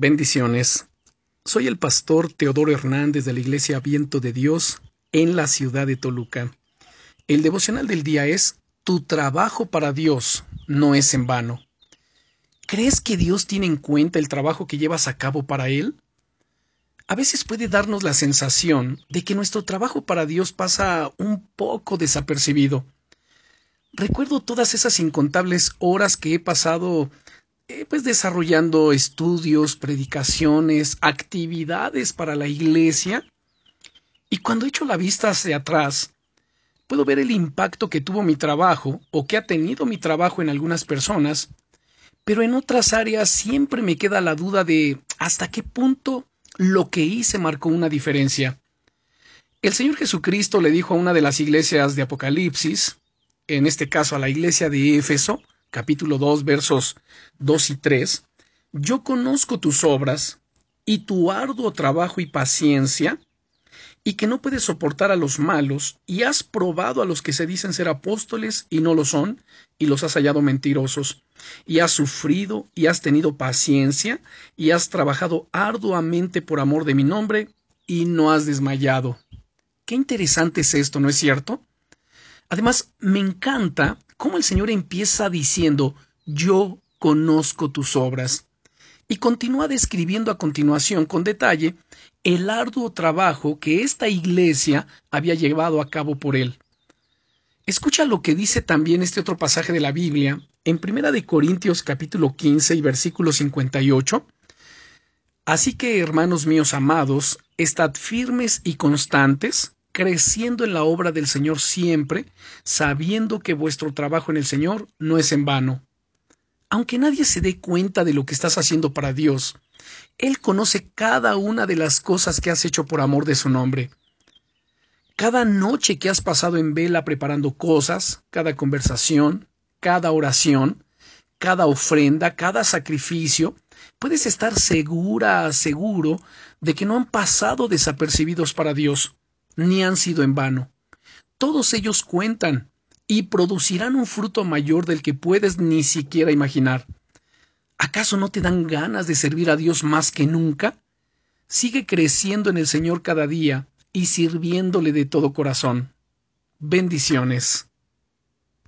Bendiciones. Soy el pastor Teodoro Hernández de la Iglesia Viento de Dios en la ciudad de Toluca. El devocional del día es Tu trabajo para Dios no es en vano. ¿Crees que Dios tiene en cuenta el trabajo que llevas a cabo para Él? A veces puede darnos la sensación de que nuestro trabajo para Dios pasa un poco desapercibido. Recuerdo todas esas incontables horas que he pasado eh, pues desarrollando estudios, predicaciones, actividades para la iglesia. Y cuando echo la vista hacia atrás, puedo ver el impacto que tuvo mi trabajo o que ha tenido mi trabajo en algunas personas, pero en otras áreas siempre me queda la duda de hasta qué punto lo que hice marcó una diferencia. El Señor Jesucristo le dijo a una de las iglesias de Apocalipsis, en este caso a la iglesia de Éfeso, capítulo 2, versos 2 y 3, yo conozco tus obras y tu arduo trabajo y paciencia, y que no puedes soportar a los malos, y has probado a los que se dicen ser apóstoles y no lo son, y los has hallado mentirosos, y has sufrido y has tenido paciencia, y has trabajado arduamente por amor de mi nombre, y no has desmayado. Qué interesante es esto, ¿no es cierto? Además, me encanta cómo el Señor empieza diciendo, yo conozco tus obras. Y continúa describiendo a continuación con detalle el arduo trabajo que esta iglesia había llevado a cabo por él. Escucha lo que dice también este otro pasaje de la Biblia en Primera de Corintios capítulo 15 y versículo 58. Así que, hermanos míos amados, estad firmes y constantes, creciendo en la obra del Señor siempre, sabiendo que vuestro trabajo en el Señor no es en vano. Aunque nadie se dé cuenta de lo que estás haciendo para Dios, Él conoce cada una de las cosas que has hecho por amor de su nombre. Cada noche que has pasado en vela preparando cosas, cada conversación, cada oración, cada ofrenda, cada sacrificio, puedes estar segura, seguro de que no han pasado desapercibidos para Dios ni han sido en vano. Todos ellos cuentan y producirán un fruto mayor del que puedes ni siquiera imaginar. ¿Acaso no te dan ganas de servir a Dios más que nunca? Sigue creciendo en el Señor cada día y sirviéndole de todo corazón. Bendiciones.